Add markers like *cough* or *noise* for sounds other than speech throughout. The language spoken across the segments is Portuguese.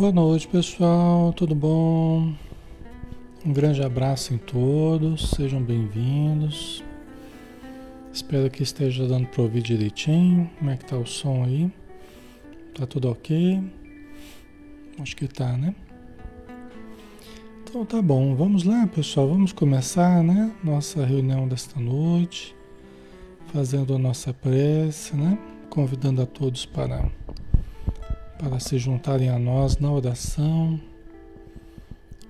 Boa noite, pessoal. Tudo bom? Um grande abraço em todos. Sejam bem-vindos. Espero que esteja dando para ouvir direitinho. Como é que tá o som aí? Tá tudo ok? Acho que tá, né? Então tá bom. Vamos lá, pessoal. Vamos começar, né? Nossa reunião desta noite. Fazendo a nossa prece, né? Convidando a todos para para se juntarem a nós na oração,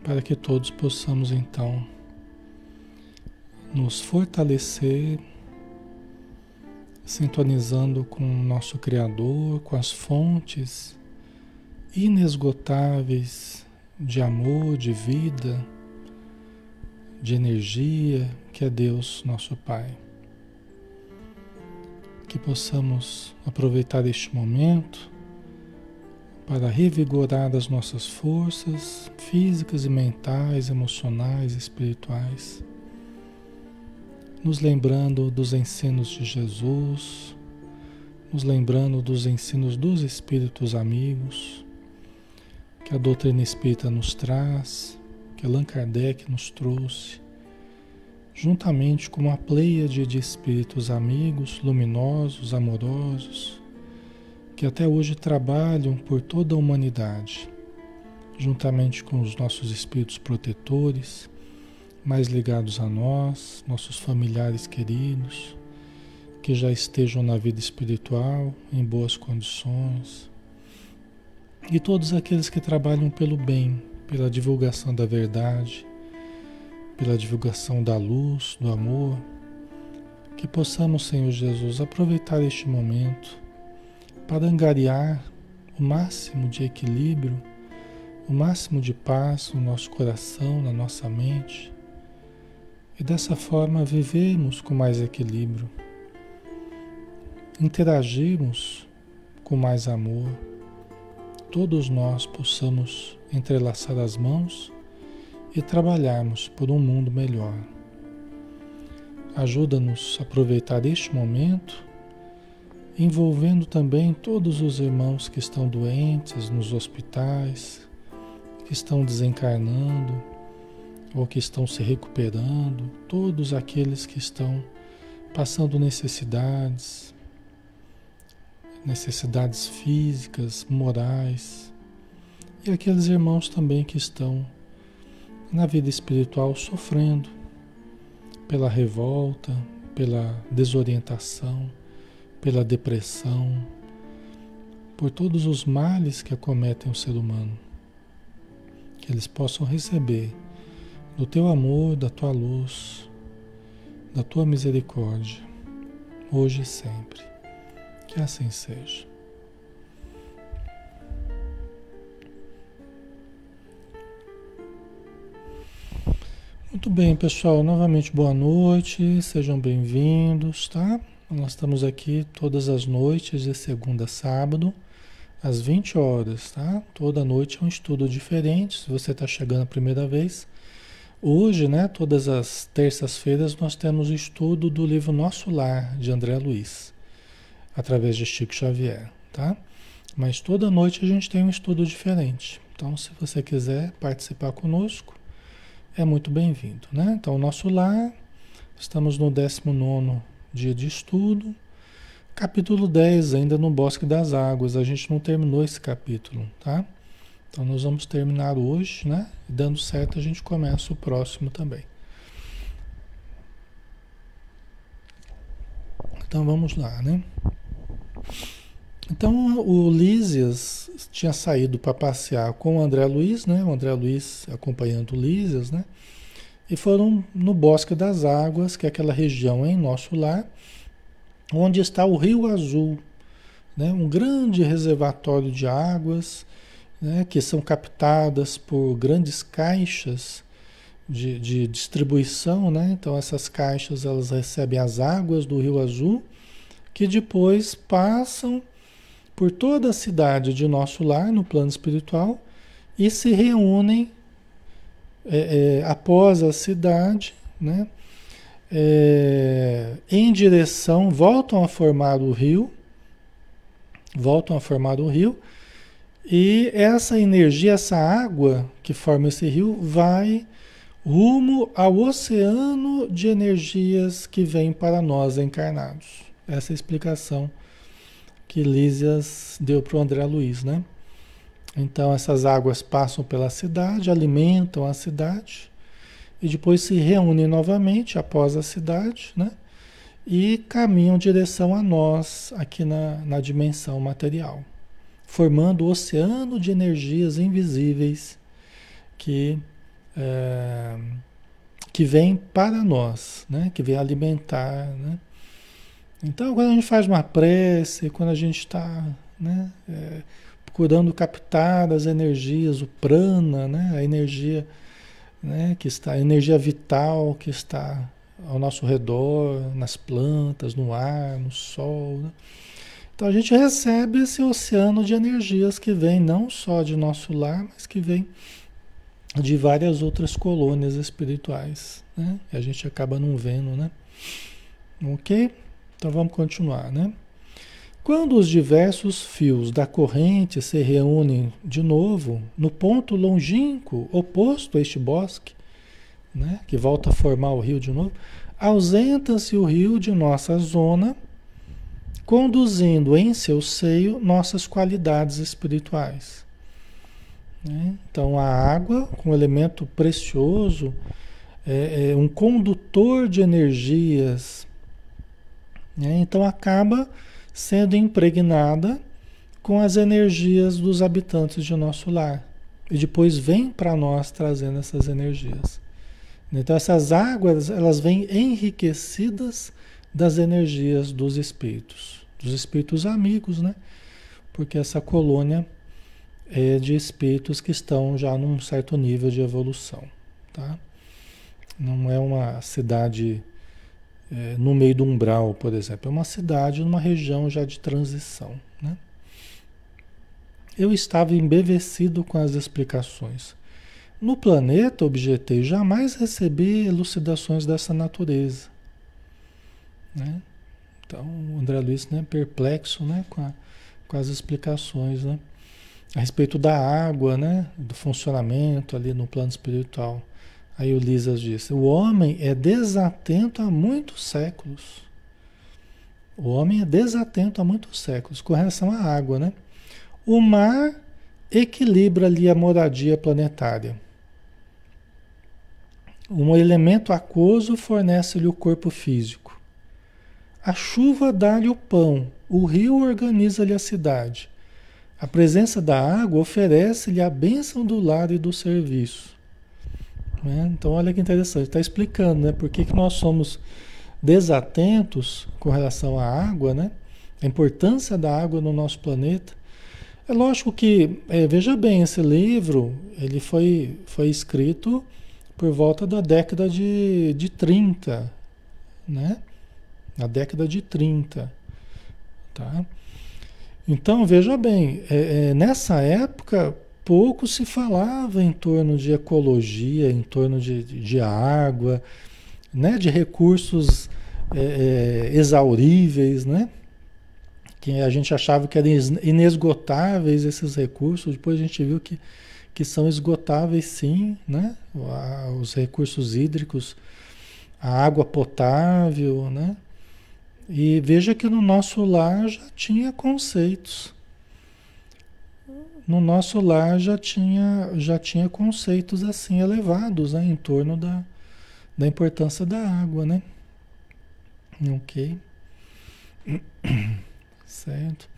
para que todos possamos então nos fortalecer, sintonizando com o nosso Criador, com as fontes inesgotáveis de amor, de vida, de energia, que é Deus, nosso Pai. Que possamos aproveitar este momento para revigorar as nossas forças físicas e mentais, emocionais, espirituais, nos lembrando dos ensinos de Jesus, nos lembrando dos ensinos dos espíritos amigos, que a doutrina espírita nos traz, que Allan Kardec nos trouxe, juntamente com uma pleiade de espíritos amigos, luminosos, amorosos, que até hoje trabalham por toda a humanidade, juntamente com os nossos espíritos protetores, mais ligados a nós, nossos familiares queridos, que já estejam na vida espiritual em boas condições, e todos aqueles que trabalham pelo bem, pela divulgação da verdade, pela divulgação da luz, do amor, que possamos, Senhor Jesus, aproveitar este momento para angariar o máximo de equilíbrio, o máximo de paz no nosso coração, na nossa mente, e dessa forma vivermos com mais equilíbrio, interagirmos com mais amor, todos nós possamos entrelaçar as mãos e trabalharmos por um mundo melhor. Ajuda-nos a aproveitar este momento envolvendo também todos os irmãos que estão doentes nos hospitais, que estão desencarnando ou que estão se recuperando, todos aqueles que estão passando necessidades, necessidades físicas, morais, e aqueles irmãos também que estão na vida espiritual sofrendo pela revolta, pela desorientação pela depressão, por todos os males que acometem o ser humano. Que eles possam receber do teu amor, da tua luz, da tua misericórdia, hoje e sempre. Que assim seja. Muito bem, pessoal. Novamente, boa noite. Sejam bem-vindos, tá? Nós estamos aqui todas as noites, de segunda a sábado, às 20 horas, tá? Toda noite é um estudo diferente, se você está chegando a primeira vez. Hoje, né, todas as terças-feiras, nós temos o estudo do livro Nosso Lar, de André Luiz, através de Chico Xavier, tá? Mas toda noite a gente tem um estudo diferente. Então, se você quiser participar conosco, é muito bem-vindo, né? Então, Nosso Lar, estamos no 19 dia de estudo. Capítulo 10, ainda no Bosque das Águas. A gente não terminou esse capítulo, tá? Então nós vamos terminar hoje, né? Dando certo, a gente começa o próximo também. Então vamos lá, né? Então o Lísias tinha saído para passear com o André Luiz, né? O André Luiz acompanhando o Lísias, né? E foram no Bosque das Águas, que é aquela região em nosso lar, onde está o Rio Azul, né? um grande reservatório de águas né? que são captadas por grandes caixas de, de distribuição. Né? Então essas caixas elas recebem as águas do Rio Azul, que depois passam por toda a cidade de nosso lar, no plano espiritual, e se reúnem é, é, após a cidade, né? É, em direção, voltam a formar o rio, voltam a formar o rio, E essa energia, essa água que forma esse rio, vai rumo ao oceano de energias que vem para nós encarnados. Essa é a explicação que Lísias deu para o André Luiz, né? Então essas águas passam pela cidade, alimentam a cidade e depois se reúnem novamente após a cidade, né? E caminham em direção a nós aqui na, na dimensão material, formando o oceano de energias invisíveis que é, que vem para nós, né? que vem alimentar. Né? Então, quando a gente faz uma prece, quando a gente está né, é, procurando captar as energias, o prana, né, a energia né, que está, a energia vital que está ao nosso redor, nas plantas, no ar, no sol. Né? Então a gente recebe esse oceano de energias que vem não só de nosso lar, mas que vem de várias outras colônias espirituais, né? E a gente acaba não vendo, né? Ok? Então vamos continuar, né? Quando os diversos fios da corrente se reúnem de novo no ponto longínquo oposto a este bosque, né, que volta a formar o rio de novo, ausenta-se o rio de nossa zona, conduzindo em seu seio nossas qualidades espirituais. Né? Então, a água, um elemento precioso, é, é um condutor de energias. Né? Então, acaba sendo impregnada com as energias dos habitantes de nosso lar. E depois vem para nós trazendo essas energias. Então, essas águas, elas vêm enriquecidas das energias dos espíritos, dos espíritos amigos, né? Porque essa colônia é, de espíritos que estão já num certo nível de evolução. Tá? Não é uma cidade é, no meio do umbral, por exemplo, é uma cidade numa região já de transição. Né? Eu estava embevecido com as explicações. No planeta, objetei, jamais recebi elucidações dessa natureza. Né? Então, o André Luiz né, perplexo né, com, a, com as explicações. Né? a respeito da água, né? do funcionamento ali no plano espiritual. Aí o Lisas disse: o homem é desatento há muitos séculos. O homem é desatento há muitos séculos com relação à água, né? O mar equilibra ali a moradia planetária. Um elemento aquoso fornece-lhe o corpo físico. A chuva dá-lhe o pão, o rio organiza-lhe a cidade. A presença da água oferece-lhe a bênção do lar e do serviço. Né? Então, olha que interessante, está explicando né? por que, que nós somos desatentos com relação à água, né? a importância da água no nosso planeta. É lógico que, é, veja bem, esse livro ele foi, foi escrito por volta da década de, de 30, né? Na década de 30, tá? Então, veja bem, é, é, nessa época pouco se falava em torno de ecologia, em torno de, de água, né, de recursos é, é exauríveis, né? Que a gente achava que eram inesgotáveis esses recursos, depois a gente viu que, que são esgotáveis sim, né? Os recursos hídricos, a água potável, né? E veja que no nosso lar já tinha conceitos. No nosso lar já tinha, já tinha conceitos assim elevados né, em torno da, da importância da água, né? Ok. *coughs* Certo.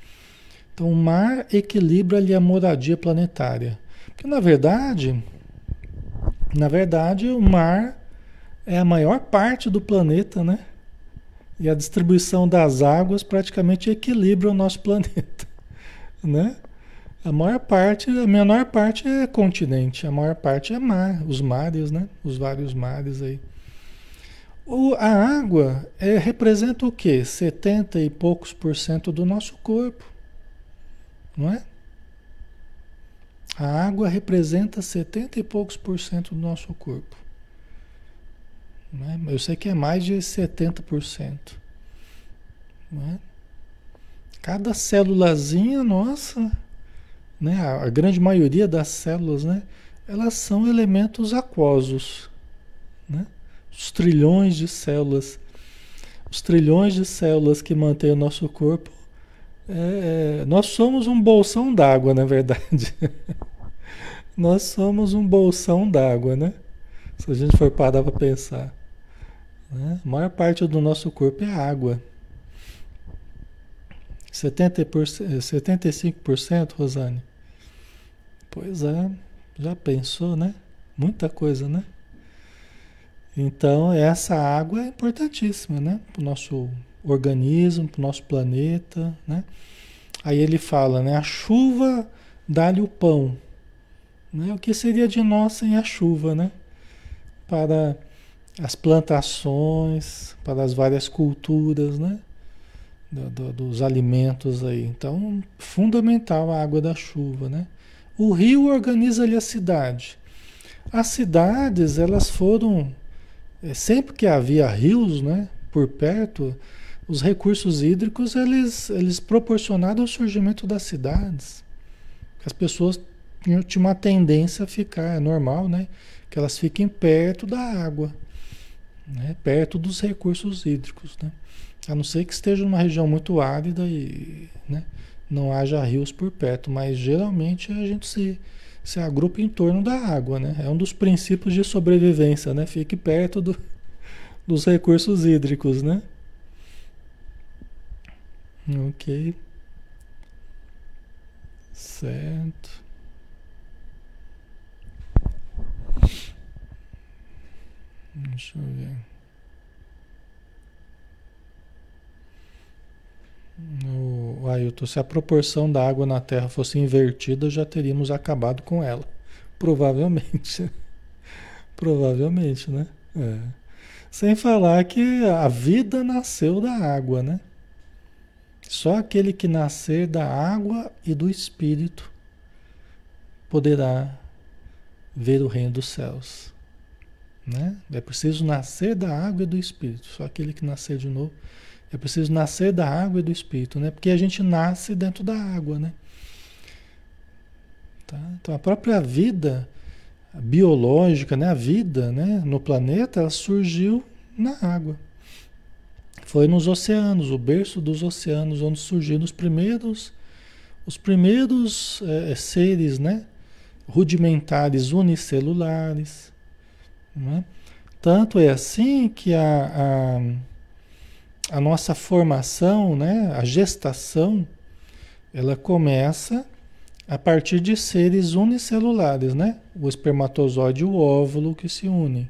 Então o mar equilibra ali a moradia planetária. Porque na verdade, na verdade o mar é a maior parte do planeta, né? E a distribuição das águas praticamente equilibra o nosso *laughs* planeta, né? A maior parte, a menor parte é continente, a maior parte é mar, os mares, né? Os vários mares aí. O, a água é, representa o quê? 70 e poucos por cento do nosso corpo, não é? A água representa 70 e poucos por cento do nosso corpo. Né? Eu sei que é mais de 70%. Né? Cada célulazinha nossa né, a, grande maioria das células, né, elas são elementos aquosos, né? Os trilhões de células, os trilhões de células que mantêm o nosso corpo, é, é nós somos um bolsão d'água, na verdade. *laughs* nós somos um bolsão d'água, né? Se a gente for parar para pensar. Né? A maior parte do nosso corpo é água. 70%, 75%, Rosane? Pois é, já pensou, né? Muita coisa, né? Então, essa água é importantíssima, né? Para o nosso organismo, para o nosso planeta, né? Aí ele fala, né? A chuva dá-lhe o pão. Né? O que seria de nós sem a chuva, né? Para as plantações, para as várias culturas, né? Do, do, dos alimentos aí. Então, fundamental a água da chuva, né? O rio organiza ali a cidade. As cidades, elas foram é, sempre que havia rios, né, por perto, os recursos hídricos eles eles proporcionaram o surgimento das cidades. As pessoas tinham uma tendência a ficar, é normal, né, que elas fiquem perto da água né? perto dos recursos hídricos. Né? A não ser que esteja numa região muito árida e né? Não haja rios por perto, mas geralmente a gente se, se agrupa em torno da água. Né? É um dos princípios de sobrevivência, né? fique perto do, *laughs* dos recursos hídricos. Né? Ok. Certo. Deixa eu ver. O Ailton, se a proporção da água na Terra fosse invertida, já teríamos acabado com ela. Provavelmente. Provavelmente, né? É. Sem falar que a vida nasceu da água, né? Só aquele que nascer da água e do Espírito poderá ver o reino dos céus. Né? É preciso nascer da água e do Espírito. Só aquele que nascer de novo. É preciso nascer da água e do Espírito, né? Porque a gente nasce dentro da água, né? Tá? Então a própria vida biológica, né? A vida, né? No planeta, ela surgiu na água. Foi nos oceanos, o berço dos oceanos, onde surgiram os primeiros, os primeiros é, seres, né? Rudimentares unicelulares né? Tanto é assim que a, a, a, nossa formação, né, a gestação, ela começa a partir de seres unicelulares, né? O espermatozoide e o óvulo que se unem.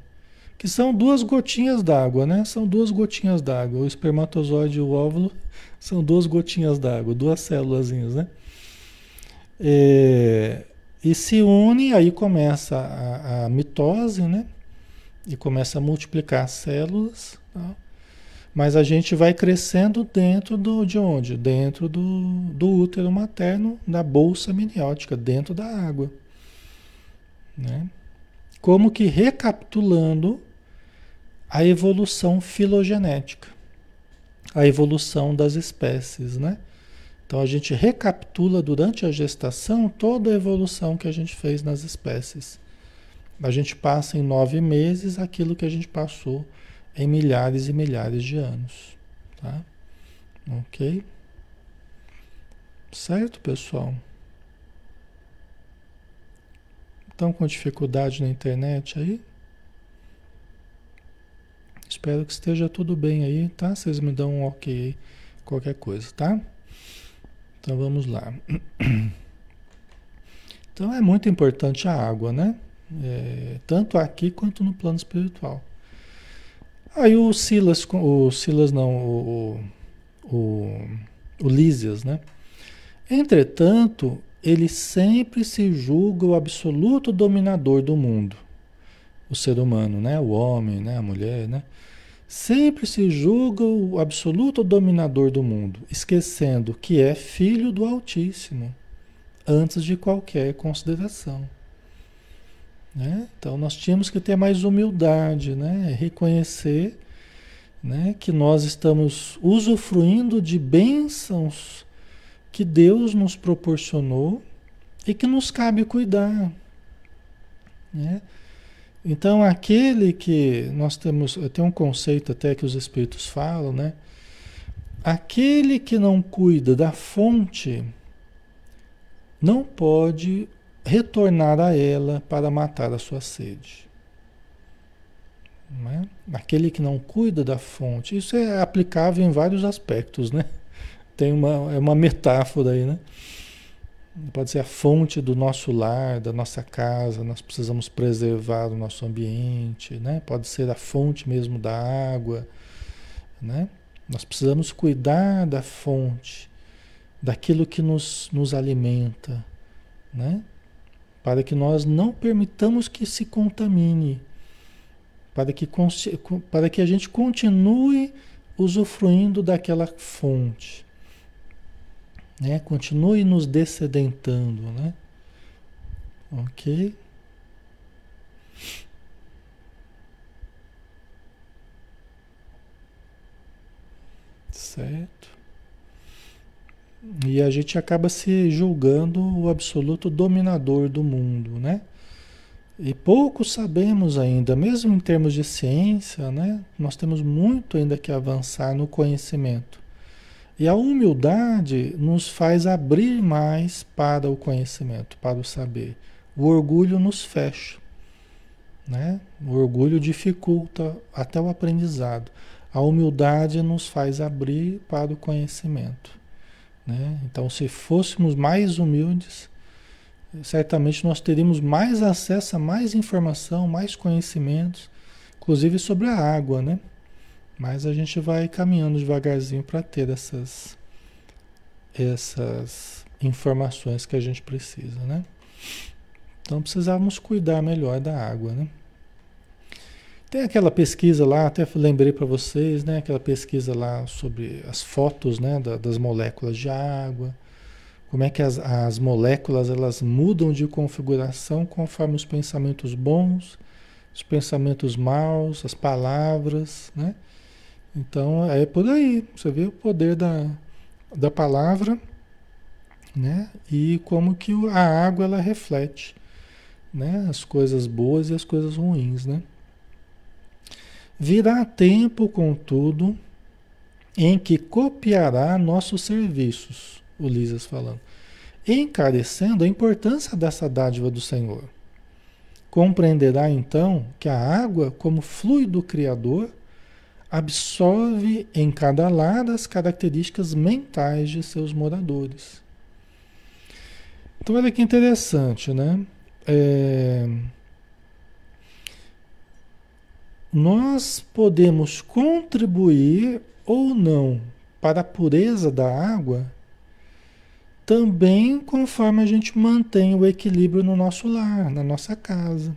Que são duas gotinhas d'água, né? São duas gotinhas d'água. O espermatozoide e o óvulo são duas gotinhas d'água, duas células, né? É, e se une, aí começa a, a mitose, né? e começa a multiplicar as células. Tá? Mas a gente vai crescendo dentro do, de onde? Dentro do, do útero materno, da bolsa miniótica, dentro da água. Né? Como que recapitulando a evolução filogenética, a evolução das espécies, né? Então a gente recapitula durante a gestação toda a evolução que a gente fez nas espécies. A gente passa em nove meses aquilo que a gente passou em milhares e milhares de anos. Tá? Ok? Certo, pessoal? Estão com dificuldade na internet aí? Espero que esteja tudo bem aí, tá? Vocês me dão um ok qualquer coisa, tá? Então vamos lá. Então é muito importante a água, né? É, tanto aqui quanto no plano espiritual. Aí o Silas, o Silas não, o, o, o Lísias, né? Entretanto, ele sempre se julga o absoluto dominador do mundo. O ser humano, né? O homem, né? A mulher, né? Sempre se julga o absoluto dominador do mundo, esquecendo que é filho do Altíssimo, antes de qualquer consideração. Né? Então nós tínhamos que ter mais humildade, né? reconhecer né? que nós estamos usufruindo de bênçãos que Deus nos proporcionou e que nos cabe cuidar. Né? Então, aquele que nós temos, tem um conceito até que os espíritos falam, né? Aquele que não cuida da fonte não pode retornar a ela para matar a sua sede. Né? Aquele que não cuida da fonte, isso é aplicável em vários aspectos, né? *laughs* Tem uma, é uma metáfora aí, né? Pode ser a fonte do nosso lar, da nossa casa, nós precisamos preservar o nosso ambiente, né? Pode ser a fonte mesmo da água, né? Nós precisamos cuidar da fonte, daquilo que nos, nos alimenta, né? Para que nós não permitamos que se contamine, para que, para que a gente continue usufruindo daquela fonte né? Continue nos descedentando, né? Ok? Certo? E a gente acaba se julgando o absoluto dominador do mundo, né? E pouco sabemos ainda, mesmo em termos de ciência, né? Nós temos muito ainda que avançar no conhecimento. E a humildade nos faz abrir mais para o conhecimento, para o saber. O orgulho nos fecha. Né? O orgulho dificulta até o aprendizado. A humildade nos faz abrir para o conhecimento. Né? Então, se fôssemos mais humildes, certamente nós teríamos mais acesso a mais informação, mais conhecimentos, inclusive sobre a água, né? Mas a gente vai caminhando devagarzinho para ter essas, essas informações que a gente precisa, né? Então precisávamos cuidar melhor da água, né? Tem aquela pesquisa lá, até lembrei para vocês, né? Aquela pesquisa lá sobre as fotos, né? Da, das moléculas de água, como é que as, as moléculas elas mudam de configuração conforme os pensamentos bons, os pensamentos maus, as palavras, né? Então é por aí, você vê o poder da, da palavra, né? E como que a água ela reflete, né? As coisas boas e as coisas ruins, né? Virá tempo, contudo, em que copiará nossos serviços, o Lisas falando, encarecendo a importância dessa dádiva do Senhor. Compreenderá então que a água, como fluido criador, absorve em cada lar as características mentais de seus moradores. Então, olha que interessante, né? É... Nós podemos contribuir ou não para a pureza da água também conforme a gente mantém o equilíbrio no nosso lar, na nossa casa.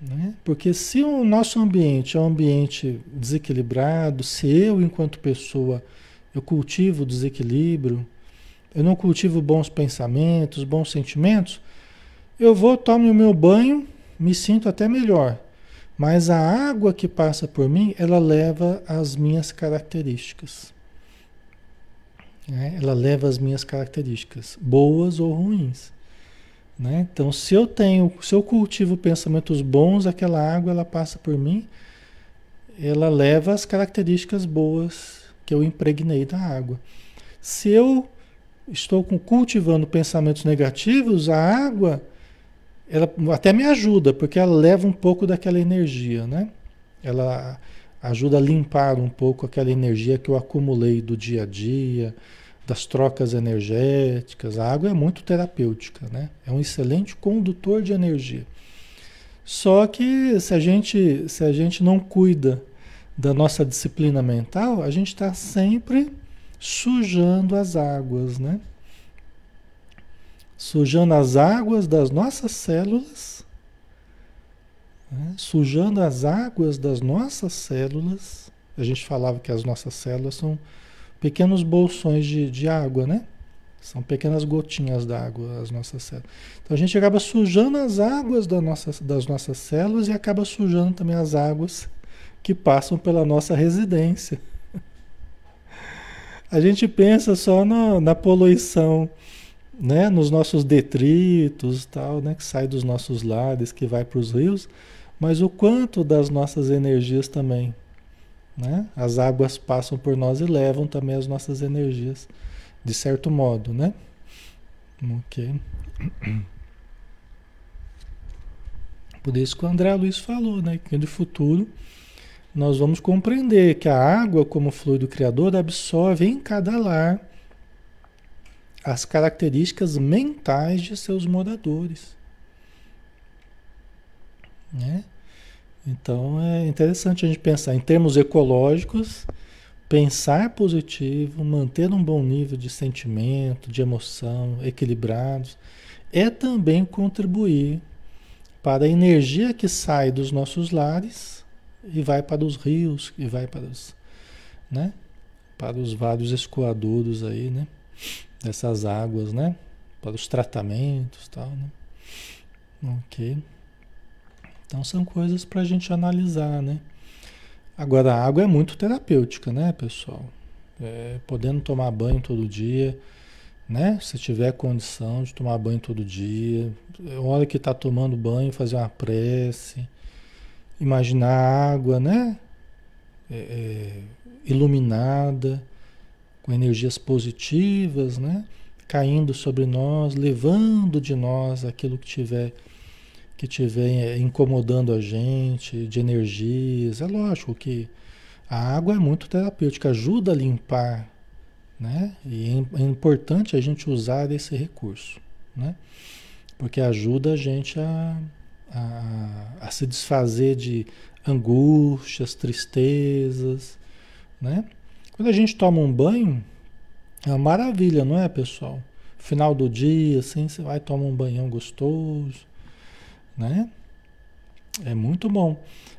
Né? Porque se o nosso ambiente é um ambiente desequilibrado, se eu, enquanto pessoa, eu cultivo desequilíbrio, eu não cultivo bons pensamentos, bons sentimentos, eu vou, tomo o meu banho, me sinto até melhor. Mas a água que passa por mim, ela leva as minhas características. Né? Ela leva as minhas características, boas ou ruins. Né? Então, se eu tenho, se eu cultivo pensamentos bons, aquela água ela passa por mim, ela leva as características boas que eu impregnei da água. Se eu estou cultivando pensamentos negativos, a água ela até me ajuda, porque ela leva um pouco daquela energia, né? Ela ajuda a limpar um pouco aquela energia que eu acumulei do dia a dia, das trocas energéticas. A água é muito terapêutica, né? É um excelente condutor de energia. Só que se a gente, se a gente não cuida da nossa disciplina mental, a gente está sempre sujando as águas, né? Sujando as águas das nossas células, né? sujando as águas das nossas células. A gente falava que as nossas células são pequenos bolsões de, de água, né? São pequenas gotinhas d'água as nossas células. Então a gente acaba sujando as águas da nossa, das nossas células e acaba sujando também as águas que passam pela nossa residência. *laughs* A gente pensa só no, na poluição né, nos nossos detritos, tal, né, que sai dos nossos lares, que vai para os rios, mas o quanto das nossas energias também, né? As águas passam por nós e levam também as nossas energias, de certo modo, né? Ok. *clears throat* Por isso que o André Luiz falou, né? Que no futuro nós vamos compreender que a água, como fluido criador, absorve em cada lar as características mentais de seus moradores. Né? Então é interessante a gente pensar em termos ecológicos, pensar positivo, manter um bom nível de sentimento, de emoção, equilibrados, é também contribuir para a energia que sai dos nossos lares e vai para os rios, e vai para os, né? Para os vários escoadouros aí, né? Dessas águas, né? Para os tratamentos, tal, né? Ok. Então são coisas para a gente analisar, né? Agora a água é muito terapêutica, né, pessoal? É, podendo tomar banho todo dia, né? Se tiver condição de tomar banho todo dia, a hora que está tomando banho, fazer uma prece, imaginar a água, né? É, é, iluminada, com energias positivas, né? Caindo sobre nós, levando de nós aquilo que tiver que tiver é, incomodando a gente, de energias. É lógico que a água é muito terapêutica, ajuda a limpar né? E é, é importante a gente usar esse recurso, né? Porque ajuda a gente a, a, a se desfazer de angústias, tristezas, né? Quando a gente toma um banho, é uma maravilha, não é, pessoal? Final do dia, assim, você vai tomar um banhão gostoso, né? É muito bom.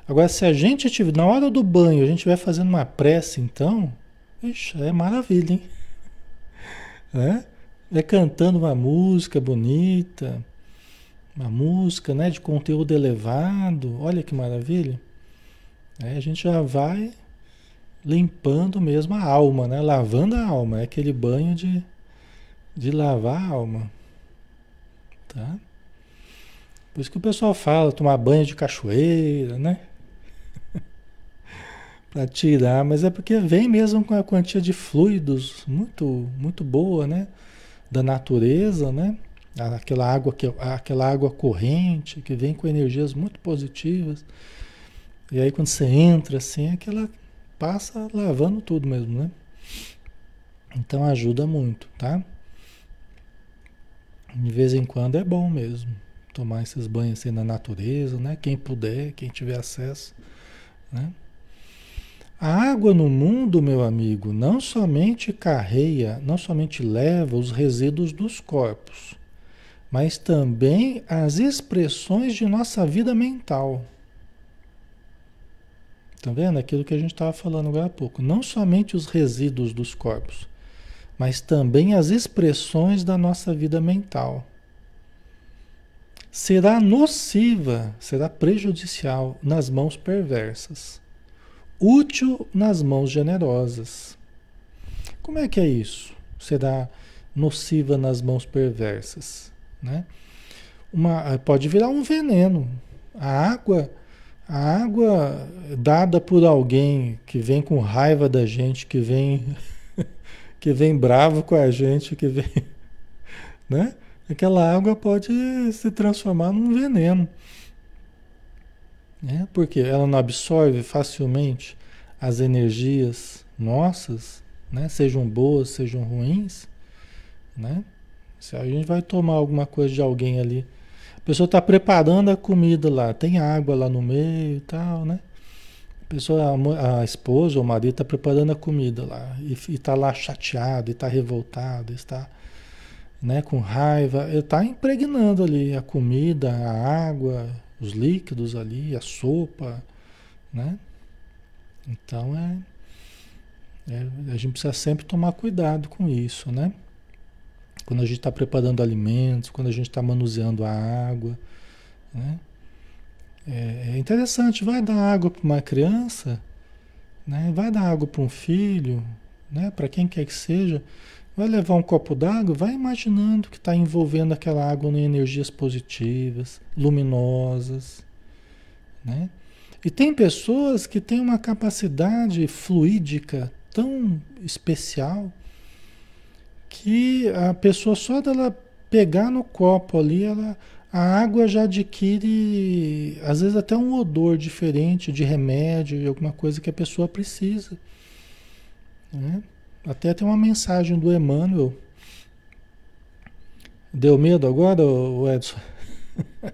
Agora, se a gente tiver, na hora do banho, a gente vai fazendo uma prece, então, Ixi, é maravilha, hein? *laughs* É? é cantando uma música bonita, uma música né, de conteúdo elevado, olha que maravilha. A gente já vai limpando mesmo a alma, né? Lavando a alma, é aquele banho de, de lavar a alma. Tá? Por isso que o pessoal fala, tomar banho de cachoeira, né? *laughs* para tirar, mas é porque vem mesmo com a quantia de fluidos muito muito boa, né? Da natureza, né? Aquela água que aquela água corrente que vem com energias muito positivas. E aí quando você entra assim, aquela passa lavando tudo mesmo, né? Então ajuda muito, tá? De vez em quando é bom mesmo tomar esses banhos assim na natureza, né? Quem puder, quem tiver acesso, né? A água no mundo, meu amigo, não somente carreia, não somente leva os resíduos dos corpos, mas também as expressões de nossa vida mental. Tá vendo? Aquilo que a gente estava falando agora há pouco. Não somente os resíduos dos corpos, mas também as expressões da nossa vida mental. Será nociva, será prejudicial nas mãos perversas útil nas mãos generosas. Como é que é isso? Será nociva nas mãos perversas, né? Uma, pode virar um veneno. A água, a água dada por alguém que vem com raiva da gente, que vem *laughs* que vem bravo com a gente, que vem, *laughs* né? Aquela água pode se transformar num veneno. Né? Porque ela não absorve facilmente as energias nossas, né? sejam boas, sejam ruins. Né? Se a gente vai tomar alguma coisa de alguém ali, a pessoa está preparando a comida lá, tem água lá no meio e tal, né? A pessoa, a, a esposa ou o marido está preparando a comida lá e está lá chateado, está revoltado, está né, com raiva, está impregnando ali a comida, a água, os líquidos ali, a sopa, né? Então é, é, a gente precisa sempre tomar cuidado com isso, né? Quando a gente está preparando alimentos, quando a gente está manuseando a água, né? É, é interessante, vai dar água para uma criança, né? Vai dar água para um filho, né? Para quem quer que seja, Vai levar um copo d'água, vai imaginando que está envolvendo aquela água em energias positivas, luminosas, né? E tem pessoas que têm uma capacidade fluídica tão especial que a pessoa só dela pegar no copo ali, ela, a água já adquire, às vezes até um odor diferente de remédio, de alguma coisa que a pessoa precisa. Né? Até tem uma mensagem do Emmanuel. Deu medo agora, Edson? *laughs*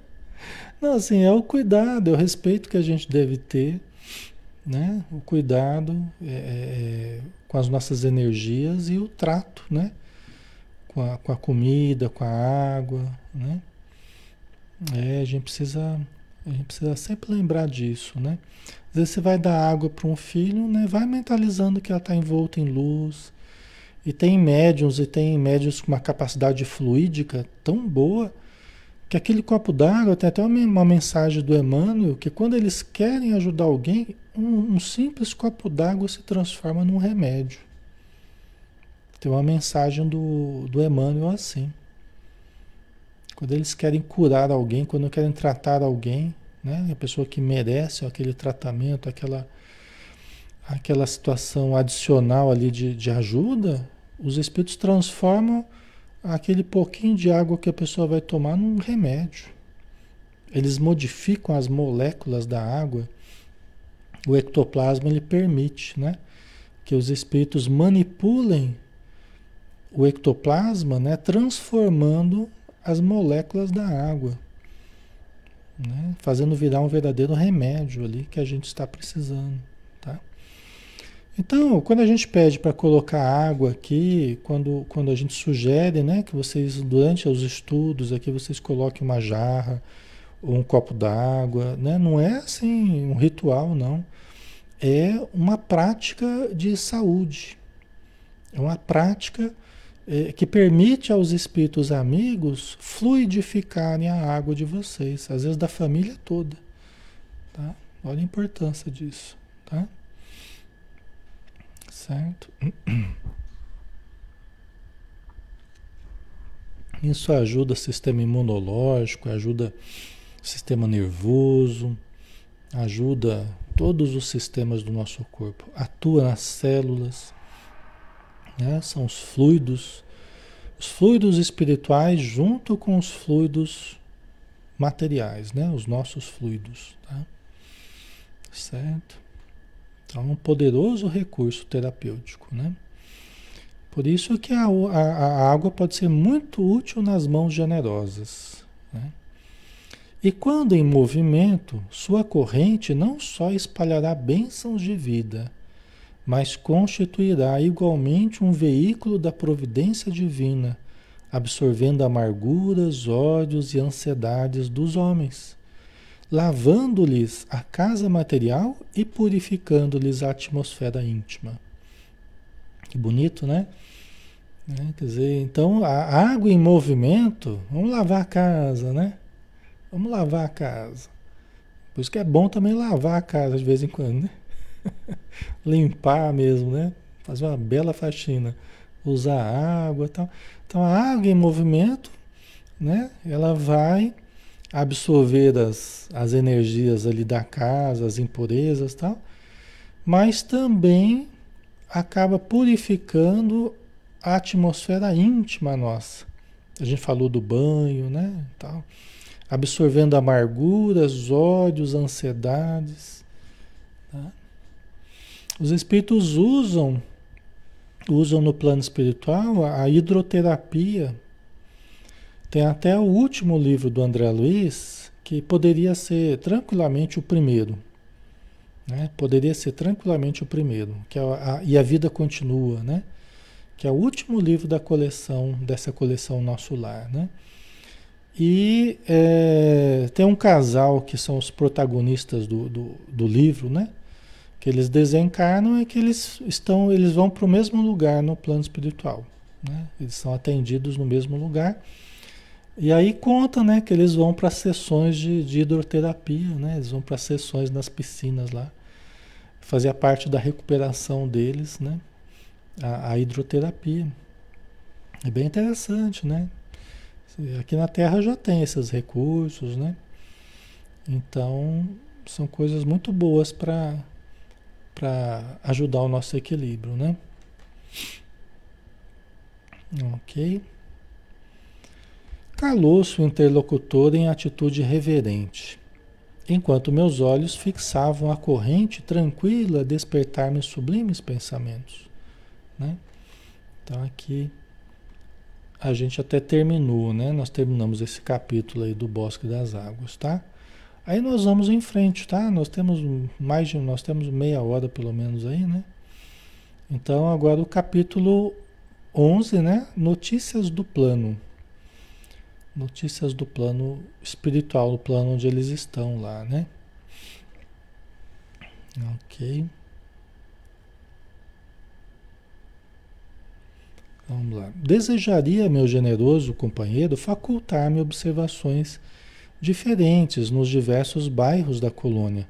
Não, assim, é o cuidado, é o respeito que a gente deve ter, né? O cuidado é, é, é, com as nossas energias e o trato, né? Com a, com a comida, com a água, né? É, a gente precisa, a gente precisa sempre lembrar disso, né? Às vezes você vai dar água para um filho, né? Vai mentalizando que ela está envolta em luz. E tem médiums e tem médiums com uma capacidade fluídica tão boa que aquele copo d'água tem até uma, mensagem do Emmanuel que quando eles querem ajudar alguém, um, um simples copo d'água se transforma num remédio. Tem uma mensagem do, do Emmanuel assim. Quando eles querem curar alguém, quando querem tratar alguém, né? A pessoa que merece aquele tratamento, aquela, aquela situação adicional ali de, de ajuda, os espíritos transformam aquele pouquinho de água que a pessoa vai tomar num remédio. Eles modificam as moléculas da água. O ectoplasma ele permite, né, que os espíritos manipulem o ectoplasma, né, transformando as moléculas da água, né, fazendo virar um verdadeiro remédio ali que a gente está precisando. Então, quando a gente pede para colocar água aqui, quando, quando a gente sugere, né, que vocês, durante os estudos aqui, vocês coloquem uma jarra ou um copo d'água, né? Não é assim um ritual, não. É uma prática de saúde. É uma prática é, que permite aos espíritos amigos fluidificarem a água de vocês, às vezes da família toda. Tá? Olha a importância disso. Tá? Certo? Isso ajuda o sistema imunológico, ajuda o sistema nervoso, ajuda todos os sistemas do nosso corpo, atua nas células, né? são os fluidos, os fluidos espirituais junto com os fluidos materiais, né? os nossos fluidos. Tá? Certo? Então, um poderoso recurso terapêutico, né? Por isso que a, a, a água pode ser muito útil nas mãos generosas. Né? E quando em movimento, sua corrente não só espalhará bênçãos de vida, mas constituirá igualmente um veículo da providência divina, absorvendo amarguras, ódios e ansiedades dos homens lavando-lhes a casa material e purificando-lhes a atmosfera íntima. Que bonito, né? né? Quer dizer, então a água em movimento, vamos lavar a casa, né? Vamos lavar a casa. Por isso que é bom também lavar a casa de vez em quando, né? *laughs* Limpar mesmo, né? Fazer uma bela faxina. Usar água e tal. Então a água em movimento, né? Ela vai absorver as, as energias ali da casa, as impurezas tal, mas também acaba purificando a atmosfera íntima nossa. A gente falou do banho, né? Tal. Absorvendo amarguras, ódios, ansiedades. Os espíritos usam, usam no plano espiritual a hidroterapia tem até o último livro do André Luiz, que poderia ser tranquilamente o primeiro. Né? Poderia ser tranquilamente o primeiro. Que é a, e a vida continua, né? Que é o último livro da coleção, dessa coleção Nosso Lar, né? E é, tem um casal que são os protagonistas do, do, do livro, né? Que eles desencarnam e que eles estão, eles vão para o mesmo lugar no plano espiritual. Né? Eles são atendidos no mesmo lugar e aí conta, né, que eles vão para sessões de, de, hidroterapia, né? Eles vão para sessões nas piscinas lá. Fazia parte da recuperação deles, né? A, a hidroterapia. É bem interessante, né? Aqui na Terra já tem esses recursos, né? Então, são coisas muito boas para ajudar o nosso equilíbrio, né? Ok. Calou-se o interlocutor em atitude reverente, enquanto meus olhos fixavam a corrente tranquila despertar-me sublimes pensamentos. Né? Então aqui a gente até terminou, né? Nós terminamos esse capítulo aí do Bosque das Águas, tá? Aí nós vamos em frente, tá? Nós temos mais de nós temos meia hora pelo menos aí, né? Então agora o capítulo 11, né? Notícias do plano. Notícias do plano espiritual, do plano onde eles estão lá, né? Ok. Vamos lá. Desejaria, meu generoso companheiro, facultar-me observações diferentes nos diversos bairros da colônia,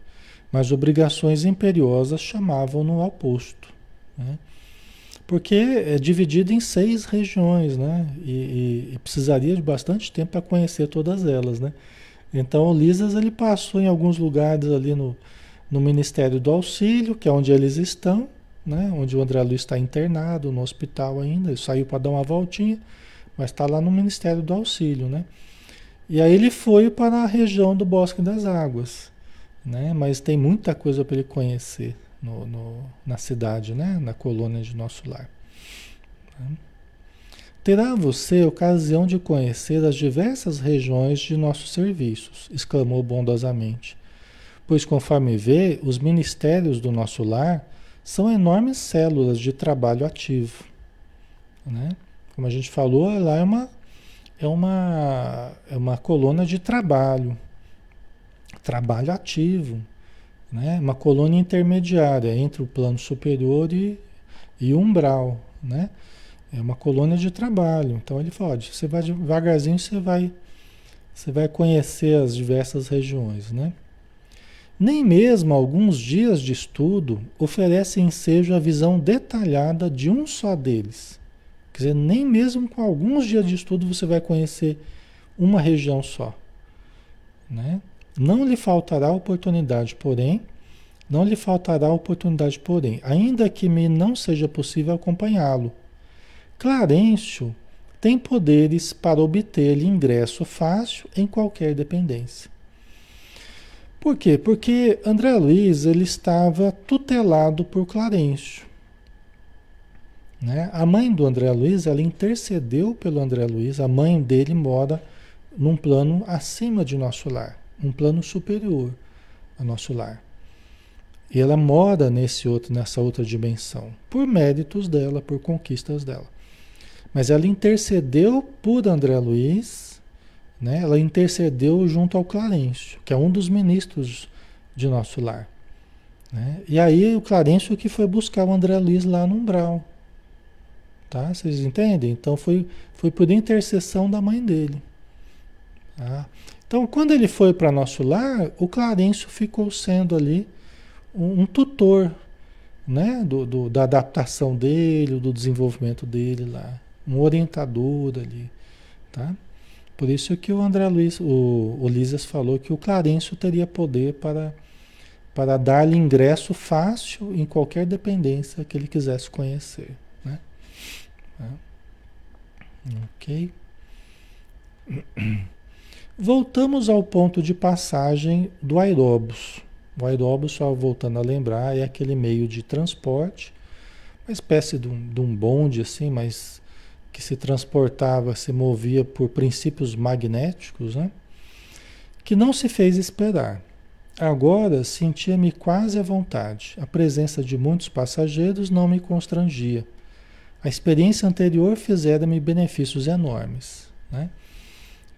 mas obrigações imperiosas chamavam-no ao posto. Né? Porque é dividido em seis regiões, né? E, e, e precisaria de bastante tempo para conhecer todas elas, né? Então o Lisas ele passou em alguns lugares ali no, no Ministério do Auxílio, que é onde eles estão, né? Onde o André Luiz está internado no hospital ainda, ele saiu para dar uma voltinha, mas está lá no Ministério do Auxílio, né? E aí ele foi para a região do Bosque das Águas, né? Mas tem muita coisa para ele conhecer, no, no, na cidade, né? na colônia de nosso lar. Terá você ocasião de conhecer as diversas regiões de nossos serviços, exclamou bondosamente. Pois, conforme vê, os ministérios do nosso lar são enormes células de trabalho ativo. Né? Como a gente falou, lá é uma, é uma, é uma colônia de trabalho, trabalho ativo né? uma colônia intermediária entre o plano superior e, e umbral. Né? É uma colônia de trabalho. Então ele fala, você vai devagarzinho, você vai, você vai conhecer as diversas regiões. Né? Nem mesmo alguns dias de estudo oferecem ensejo a visão detalhada de um só deles. Quer dizer, nem mesmo com alguns dias de estudo você vai conhecer uma região só. Né? Não lhe faltará oportunidade, porém, não lhe faltará oportunidade, porém, ainda que me não seja possível acompanhá-lo. Clarencio tem poderes para obter-lhe ingresso fácil em qualquer dependência. Por quê? Porque André Luiz ele estava tutelado por Clarencio. Né? A mãe do André Luiz, ela intercedeu pelo André Luiz, a mãe dele mora num plano acima de nosso lar um plano superior ao nosso lar. E ela mora nesse outro, nessa outra dimensão, por méritos dela, por conquistas dela. Mas ela intercedeu por André Luiz, né? ela intercedeu junto ao Clarencio, que é um dos ministros de nosso lar. Né? E aí o Clarencio que foi buscar o André Luiz lá no umbral. Tá? Vocês entendem? Então foi, foi por intercessão da mãe dele. Tá? Então, quando ele foi para nosso lar, o Clarencio ficou sendo ali um, um tutor né? Do, do, da adaptação dele, do desenvolvimento dele lá. Um orientador ali. Tá? Por isso que o André Luiz, o, Lisas falou que o Clarencio teria poder para, para dar-lhe ingresso fácil em qualquer dependência que ele quisesse conhecer. Ok. Voltamos ao ponto de passagem do aeróbus. O aeróbus, só voltando a lembrar, é aquele meio de transporte, uma espécie de um, de um bonde assim, mas que se transportava, se movia por princípios magnéticos, né? que não se fez esperar. Agora sentia-me quase à vontade. A presença de muitos passageiros não me constrangia. A experiência anterior fizera-me benefícios enormes. Né?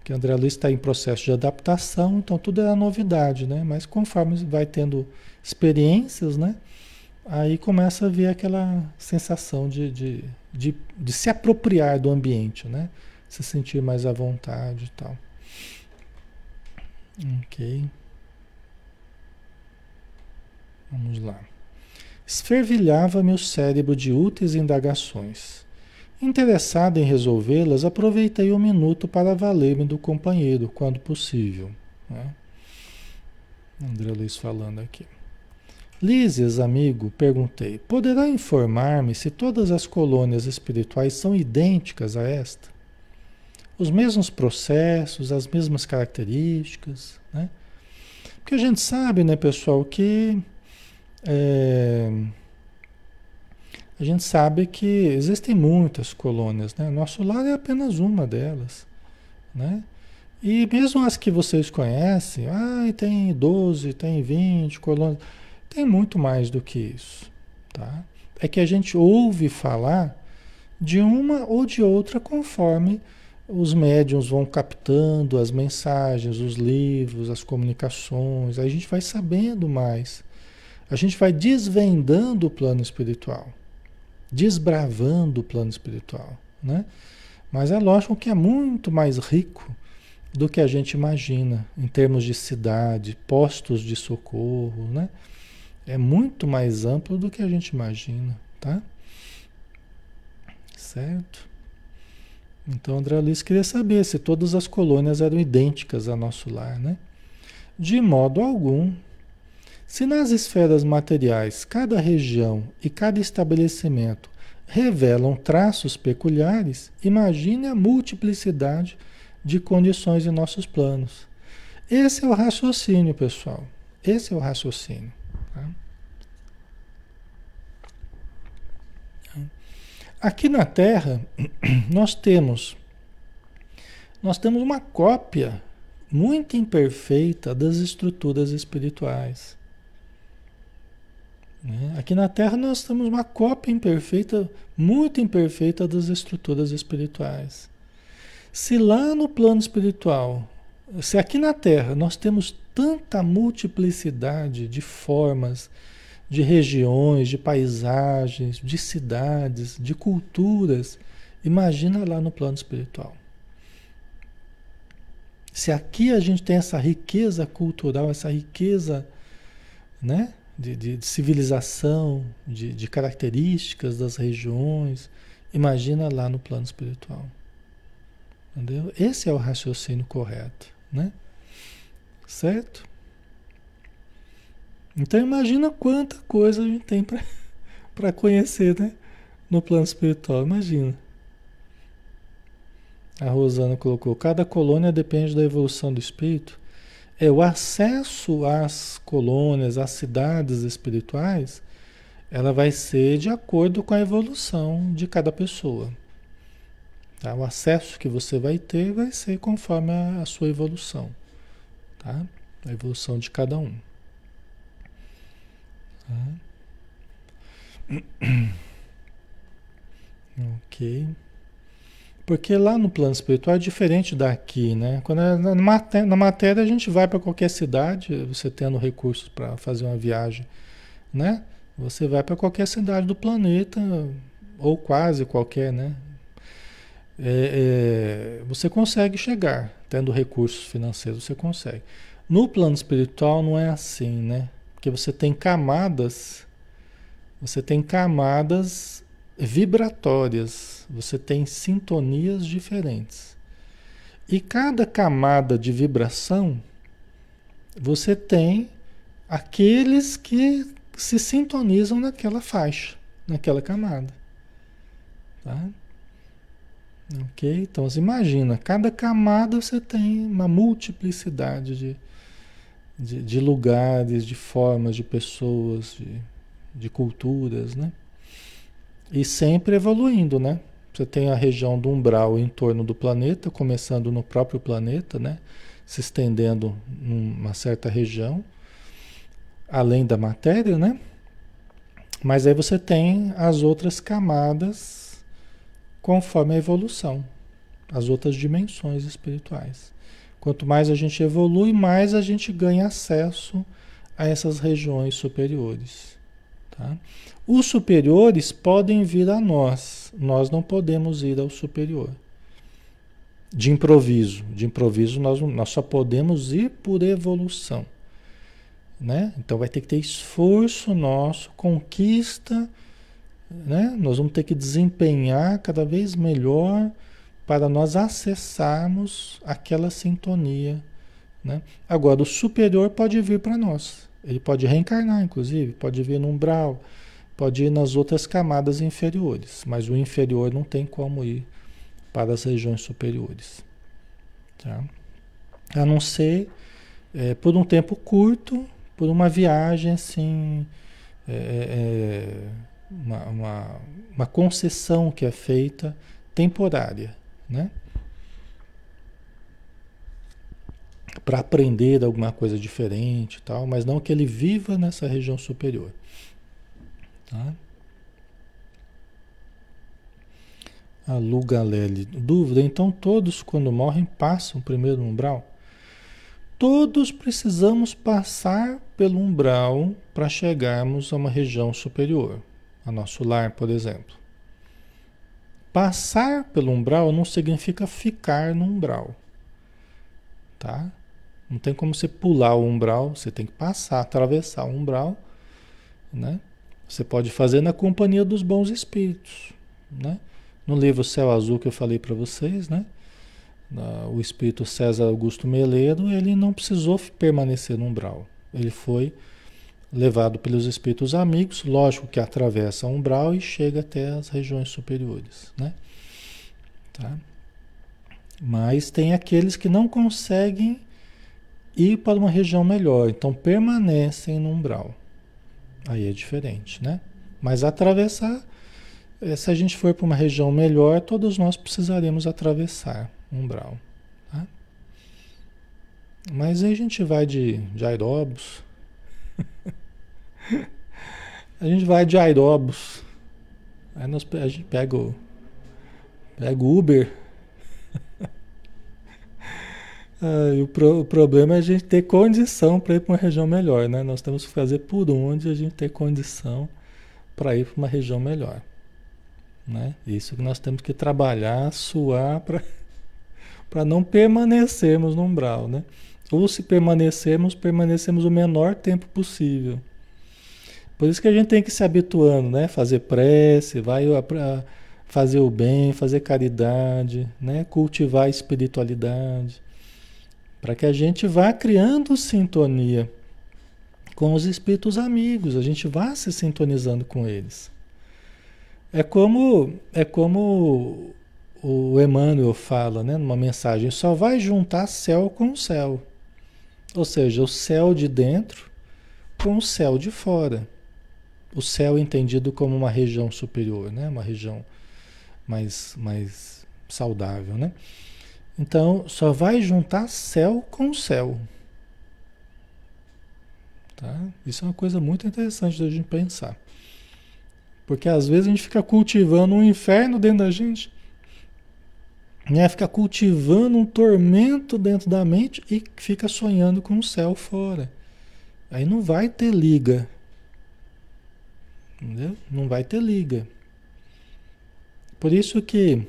que André Luiz está em processo de adaptação, então tudo é novidade, né? Mas conforme vai tendo experiências, né? Aí começa a ver aquela sensação de, de, de, de se apropriar do ambiente, né? Se sentir mais à vontade e tal. Ok. Vamos lá. Esfervilhava meu cérebro de úteis indagações Interessado em resolvê-las, aproveitei um minuto para valer-me do companheiro, quando possível. Né? André Luiz falando aqui. Lises, amigo, perguntei, poderá informar-me se todas as colônias espirituais são idênticas a esta? Os mesmos processos, as mesmas características, né? Porque a gente sabe, né, pessoal, que é, a gente sabe que existem muitas colônias, né? Nosso lar é apenas uma delas, né? E mesmo as que vocês conhecem, ah, tem 12, tem 20 colônias tem muito mais do que isso, tá? É que a gente ouve falar de uma ou de outra conforme os médiums vão captando as mensagens, os livros, as comunicações, a gente vai sabendo mais. A gente vai desvendando o plano espiritual, desbravando o plano espiritual, né? Mas é lógico que é muito mais rico do que a gente imagina em termos de cidade, postos de socorro, né? É muito mais amplo do que a gente imagina, tá? Certo? Então André Luiz queria saber se todas as colônias eram idênticas a nosso lar, né? De modo algum. Se nas esferas materiais cada região e cada estabelecimento revelam traços peculiares, imagine a multiplicidade de condições em nossos planos. Esse é o raciocínio, pessoal. Esse é o raciocínio. Tá? Aqui na Terra, *clears throat* nós temos nós temos uma cópia muito imperfeita das estruturas espirituais. Né? Aqui na Terra nós temos uma cópia imperfeita, muito imperfeita das estruturas espirituais. Se lá no plano espiritual, se aqui na Terra nós temos tanta multiplicidade de formas, de regiões, de paisagens, de cidades, de culturas. Imagina lá no plano espiritual. Se aqui a gente tem essa riqueza cultural, essa riqueza né, de, de, de civilização, de, de características das regiões, imagina lá no plano espiritual. Entendeu? Esse é o raciocínio correto, né? Certo? Então imagina quanta coisa a gente tem para *laughs* conhecer, né? No plano espiritual, imagina. A Rosana colocou: cada colônia depende da evolução do espírito. É o acesso às colônias, às cidades espirituais, ela vai ser de acordo com a evolução de cada pessoa. Tá? O acesso que você vai ter vai ser conforme a, a sua evolução, tá? A evolução de cada um. *clears throat* Ok. Porque lá no plano espiritual é diferente daqui, né? Quando é na, matéria, na matéria a gente vai para qualquer cidade, você tendo recursos para fazer uma viagem, né? Você vai para qualquer cidade do planeta, ou quase qualquer, né? É, é, você consegue chegar, tendo recursos financeiros, você consegue. No plano espiritual não é assim, né? Porque você tem camadas, você tem camadas vibratórias, você tem sintonias diferentes. E cada camada de vibração, você tem aqueles que se sintonizam naquela faixa, naquela camada. Tá? Ok? Então, você imagina, cada camada você tem uma multiplicidade de, de, de lugares, de formas, de pessoas, de, de culturas, né? E sempre evoluindo, né? Você tem a região do umbral em torno do planeta, começando no próprio planeta, né? Se estendendo numa certa região, além da matéria, né? Mas aí você tem as outras camadas conforme a evolução, as outras dimensões espirituais. Quanto mais a gente evolui, mais a gente ganha acesso a essas regiões superiores. Tá? Os superiores podem vir a nós, nós não podemos ir ao superior. De improviso, de improviso nós, nós só podemos ir por evolução. Né? Então vai ter que ter esforço nosso, conquista né? Nós vamos ter que desempenhar cada vez melhor para nós acessarmos aquela sintonia. Né? Agora, o superior pode vir para nós. Ele pode reencarnar, inclusive, pode vir no umbral, pode ir nas outras camadas inferiores, mas o inferior não tem como ir para as regiões superiores. Tá? A não ser é, por um tempo curto, por uma viagem assim, é, é, uma, uma, uma concessão que é feita temporária, né? Para aprender alguma coisa diferente tal, mas não que ele viva nessa região superior. Tá? A Lu Galelli, dúvida, então todos quando morrem passam primeiro no umbral? Todos precisamos passar pelo umbral para chegarmos a uma região superior, a nosso lar, por exemplo. Passar pelo umbral não significa ficar no umbral. Tá? Não tem como você pular o umbral, você tem que passar, atravessar o umbral, né? Você pode fazer na companhia dos bons espíritos, né? No livro Céu Azul que eu falei para vocês, né? o espírito César Augusto Meleiro, ele não precisou permanecer no umbral. Ele foi levado pelos espíritos amigos, lógico que atravessa o umbral e chega até as regiões superiores, né? Tá? Mas tem aqueles que não conseguem ir para uma região melhor, então permanecem no umbral. Aí é diferente, né? Mas atravessar, eh, se a gente for para uma região melhor, todos nós precisaremos atravessar umbral. Tá? Mas aí a gente vai de, de aeróbus. *laughs* a gente vai de aeróbus. Aí nós, a gente pega o, pega o Uber. Ah, o, pro, o, problema é a gente ter condição para ir para uma região melhor, né? Nós temos que fazer por onde a gente ter condição para ir para uma região melhor. Né? Isso que nós temos que trabalhar, suar para *laughs* não permanecermos no umbral, né? Ou se permanecermos, permanecemos o menor tempo possível. Por isso que a gente tem que se habituando, né? Fazer prece, vai fazer o bem, fazer caridade, né? Cultivar a espiritualidade, para que a gente vá criando sintonia com os espíritos amigos, a gente vá se sintonizando com eles. É como é como o Emmanuel fala, né, numa mensagem, só vai juntar céu com céu. Ou seja, o céu de dentro com o céu de fora. O céu entendido como uma região superior, né, uma região mais, mais saudável, né? Então, só vai juntar céu com céu. Tá? Isso é uma coisa muito interessante da gente pensar. Porque às vezes a gente fica cultivando um inferno dentro da gente né? Fica cultivando um tormento dentro da mente e fica sonhando com o céu fora. Aí não vai ter liga. Entendeu? Não vai ter liga. Por isso que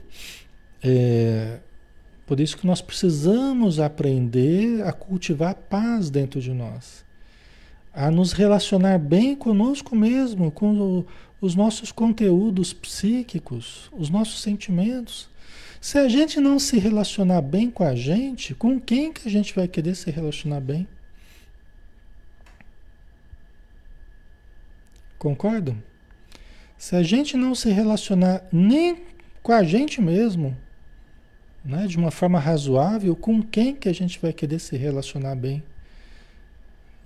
é, por isso que nós precisamos aprender a cultivar paz dentro de nós. A nos relacionar bem conosco mesmo, com o, os nossos conteúdos psíquicos, os nossos sentimentos. Se a gente não se relacionar bem com a gente, com quem que a gente vai querer se relacionar bem? Concordam? Se a gente não se relacionar nem com a gente mesmo, né, de uma forma razoável, com quem que a gente vai querer se relacionar bem?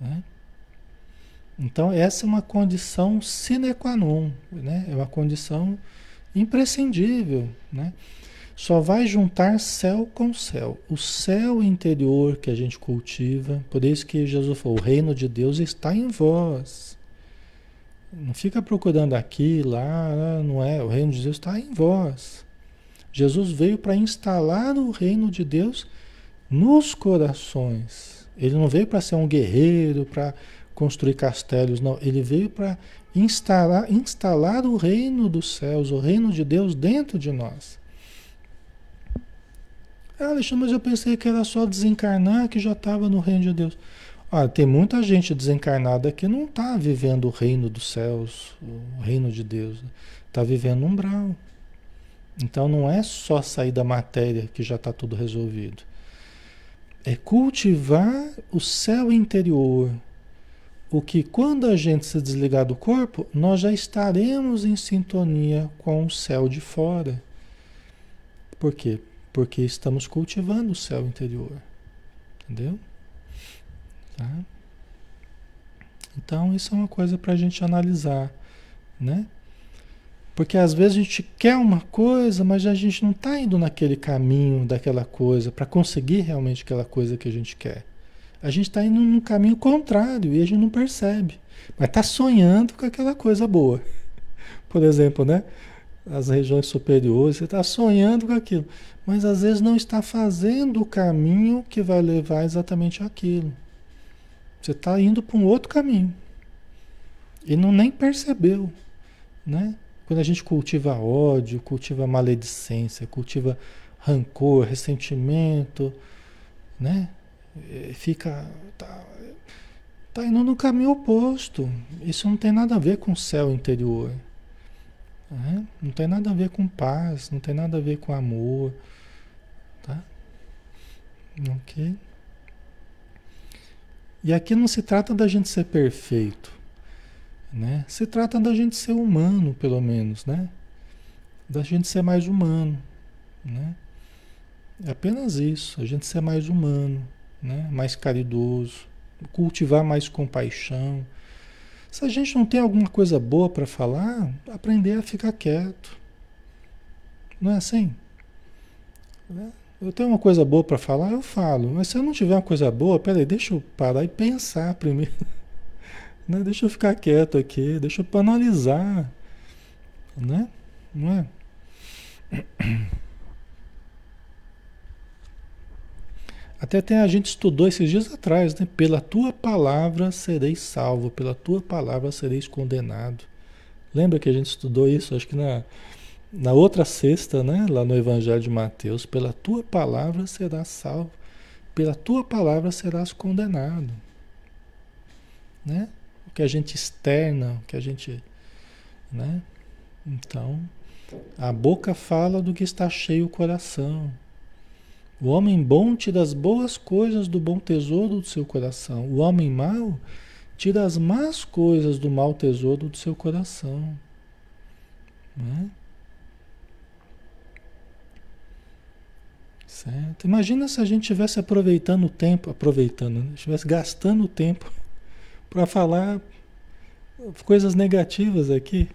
Né? Então, essa é uma condição sine qua non, né? é uma condição imprescindível. Né? só vai juntar céu com céu. O céu interior que a gente cultiva, por isso que Jesus falou: o reino de Deus está em vós. Não fica procurando aqui, lá, não é. O reino de Deus está em vós. Jesus veio para instalar o reino de Deus nos corações. Ele não veio para ser um guerreiro, para construir castelos, não. Ele veio para instalar, instalar o reino dos céus, o reino de Deus dentro de nós. Ah, Alexandre, mas eu pensei que era só desencarnar que já estava no reino de Deus. Ah, tem muita gente desencarnada que não está vivendo o reino dos céus, o reino de Deus. Está vivendo um umbral. Então não é só sair da matéria que já está tudo resolvido. É cultivar o céu interior. O que quando a gente se desligar do corpo, nós já estaremos em sintonia com o céu de fora. Por quê? Porque estamos cultivando o céu interior. Entendeu? Tá? Então, isso é uma coisa para a gente analisar, né? Porque às vezes a gente quer uma coisa, mas a gente não está indo naquele caminho daquela coisa para conseguir realmente aquela coisa que a gente quer. A gente está indo num caminho contrário e a gente não percebe. Mas está sonhando com aquela coisa boa. *laughs* Por exemplo, né? As regiões superiores, você está sonhando com aquilo. Mas às vezes não está fazendo o caminho que vai levar exatamente aquilo. Você está indo para um outro caminho. E não nem percebeu, né? Quando a gente cultiva ódio, cultiva maledicência, cultiva rancor, ressentimento, né? É, fica tá, tá indo no caminho oposto. Isso não tem nada a ver com o céu interior. Né? Não tem nada a ver com paz, não tem nada a ver com amor, tá? Ok? E aqui não se trata da gente ser perfeito. Né? Se trata da gente ser humano, pelo menos, né? Da gente ser mais humano, né? É apenas isso, a gente ser mais humano, né? Mais caridoso, cultivar mais compaixão. Se a gente não tem alguma coisa boa para falar, aprender a ficar quieto. Não é assim? Né? Eu tenho uma coisa boa para falar, eu falo. Mas se eu não tiver uma coisa boa, peraí, deixa eu parar e pensar primeiro. *laughs* Né? Deixa eu ficar quieto aqui, deixa eu analisar. Né? Não é? *clears throat* Até tem, a gente estudou esses dias atrás, né? Pela tua palavra sereis salvo, pela tua palavra sereis condenado. Lembra que a gente estudou isso? Acho que na, na outra sexta, né? Lá no Evangelho de Mateus. Pela tua palavra serás salvo, pela tua palavra serás condenado. Né? Que a gente externa, que a gente. Né? Então, a boca fala do que está cheio o coração. O homem bom tira as boas coisas do bom tesouro do seu coração. O homem mau tira as más coisas do mau tesouro do seu coração. Né? Certo? Imagina se a gente estivesse aproveitando o tempo, aproveitando, né? estivesse gastando o tempo para falar coisas negativas aqui.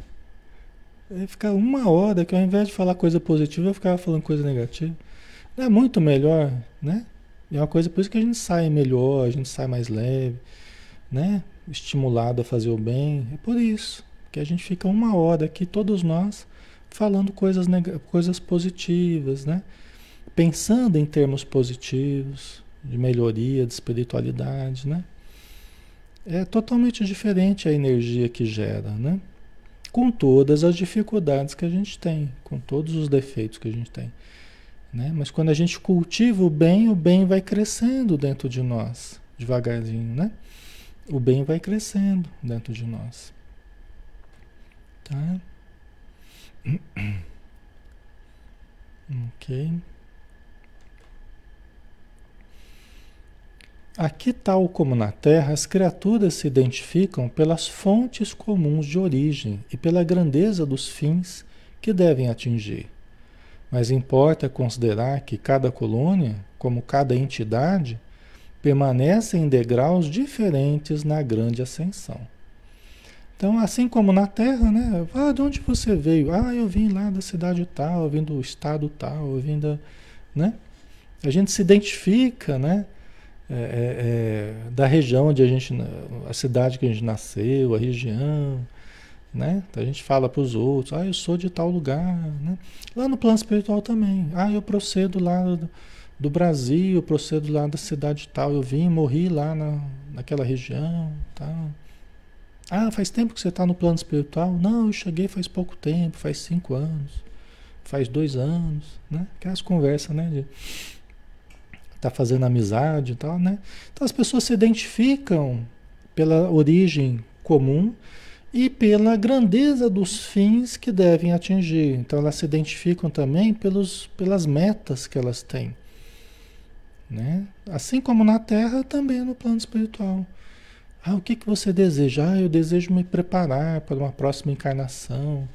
Aí ficar uma hora que ao invés de falar coisa positiva, eu ficava falando coisa negativa. É muito melhor, né? é uma coisa por isso que a gente sai melhor, a gente sai mais leve, né? Estimulado a fazer o bem. É por isso que a gente fica uma hora aqui, todos nós, falando coisas, coisas positivas, né? Pensando em termos positivos, de melhoria, de espiritualidade, né? É totalmente diferente a energia que gera, né? Com todas as dificuldades que a gente tem, com todos os defeitos que a gente tem. Né? Mas quando a gente cultiva o bem, o bem vai crescendo dentro de nós, devagarzinho, né? O bem vai crescendo dentro de nós. Tá? *clears throat* Ok. Aqui, tal como na Terra, as criaturas se identificam pelas fontes comuns de origem e pela grandeza dos fins que devem atingir. Mas importa considerar que cada colônia, como cada entidade, permanece em degraus diferentes na grande ascensão. Então, assim como na Terra, né? Ah, de onde você veio? Ah, eu vim lá da cidade tal, eu vim do estado tal, eu vim da. Né? A gente se identifica, né? É, é, é, da região onde a gente, a cidade que a gente nasceu, a região, né? Então a gente fala para os outros, ah, eu sou de tal lugar, né? Lá no plano espiritual também, ah, eu procedo lá do, do Brasil, eu procedo lá da cidade tal, eu vim, morri lá na, naquela região, tal. Ah, faz tempo que você está no plano espiritual? Não, eu cheguei faz pouco tempo, faz cinco anos, faz dois anos, né? Aquelas conversas, né? De, está fazendo amizade e tal, né? Então as pessoas se identificam pela origem comum e pela grandeza dos fins que devem atingir. Então elas se identificam também pelos, pelas metas que elas têm. Né? Assim como na Terra, também no plano espiritual. Ah, o que, que você deseja? Ah, eu desejo me preparar para uma próxima encarnação,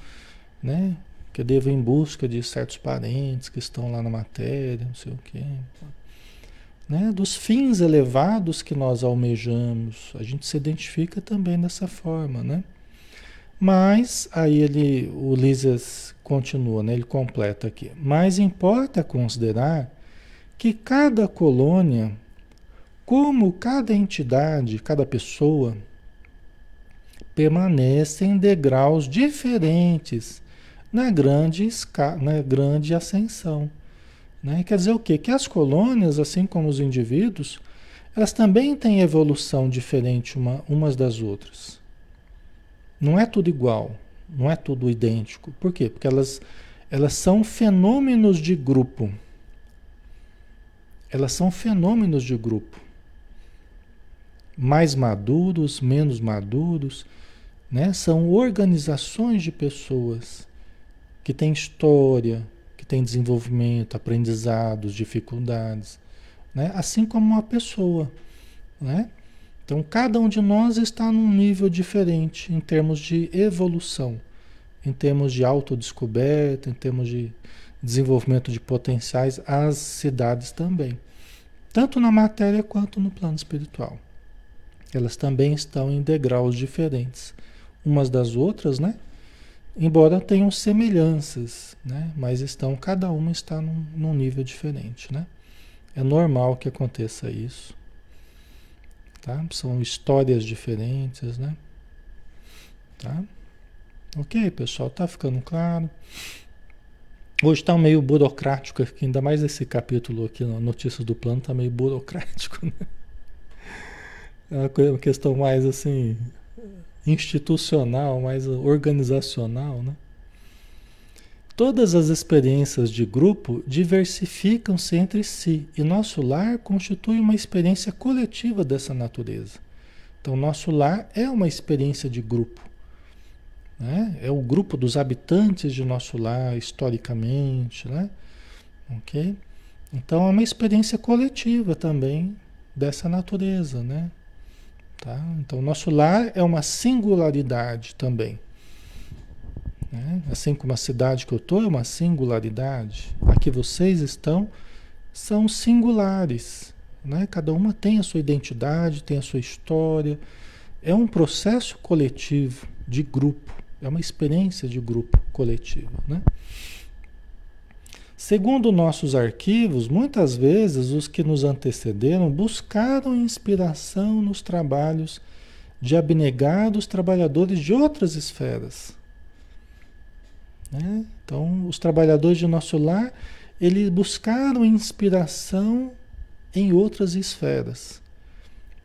né? Que eu devo ir em busca de certos parentes que estão lá na matéria, não sei o quê. Né? Dos fins elevados que nós almejamos. A gente se identifica também dessa forma, né? Mas aí ele, o Lises continua, né? ele completa aqui. Mas importa considerar que cada colônia, como cada entidade, cada pessoa, permanece em degraus diferentes na grande, na grande ascensão. Né? Quer dizer o quê? Que as colônias, assim como os indivíduos, elas também têm evolução diferente uma, umas das outras. Não é tudo igual, não é tudo idêntico. Por quê? Porque elas, elas são fenômenos de grupo. Elas são fenômenos de grupo. Mais maduros, menos maduros, né? São organizações de pessoas que têm história, têm desenvolvimento, aprendizados, dificuldades, né? Assim como uma pessoa, né? Então, cada um de nós está num nível diferente em termos de evolução, em termos de autodescoberta, em termos de desenvolvimento de potenciais, as cidades também, tanto na matéria quanto no plano espiritual. Elas também estão em degraus diferentes, umas das outras, né? Embora tenham semelhanças, né? Mas estão, cada uma está num, num nível diferente, né? É normal que aconteça isso. Tá? São histórias diferentes, né? Tá? Ok, pessoal, tá ficando claro? Hoje está meio burocrático aqui, ainda mais esse capítulo aqui, Notícias do Plano, está meio burocrático, né? É uma questão mais assim, institucional, mais organizacional, né? Todas as experiências de grupo diversificam-se entre si e nosso lar constitui uma experiência coletiva dessa natureza. Então, nosso lar é uma experiência de grupo. Né? É o grupo dos habitantes de nosso lar, historicamente. Né? Okay? Então, é uma experiência coletiva também dessa natureza. Né? Tá? Então, nosso lar é uma singularidade também. Né? Assim como a cidade que eu estou é uma singularidade, aqui vocês estão são singulares. Né? Cada uma tem a sua identidade, tem a sua história. É um processo coletivo, de grupo. É uma experiência de grupo coletivo. Né? Segundo nossos arquivos, muitas vezes os que nos antecederam buscaram inspiração nos trabalhos de abnegados trabalhadores de outras esferas né? Então, os trabalhadores de nosso lar, eles buscaram inspiração em outras esferas,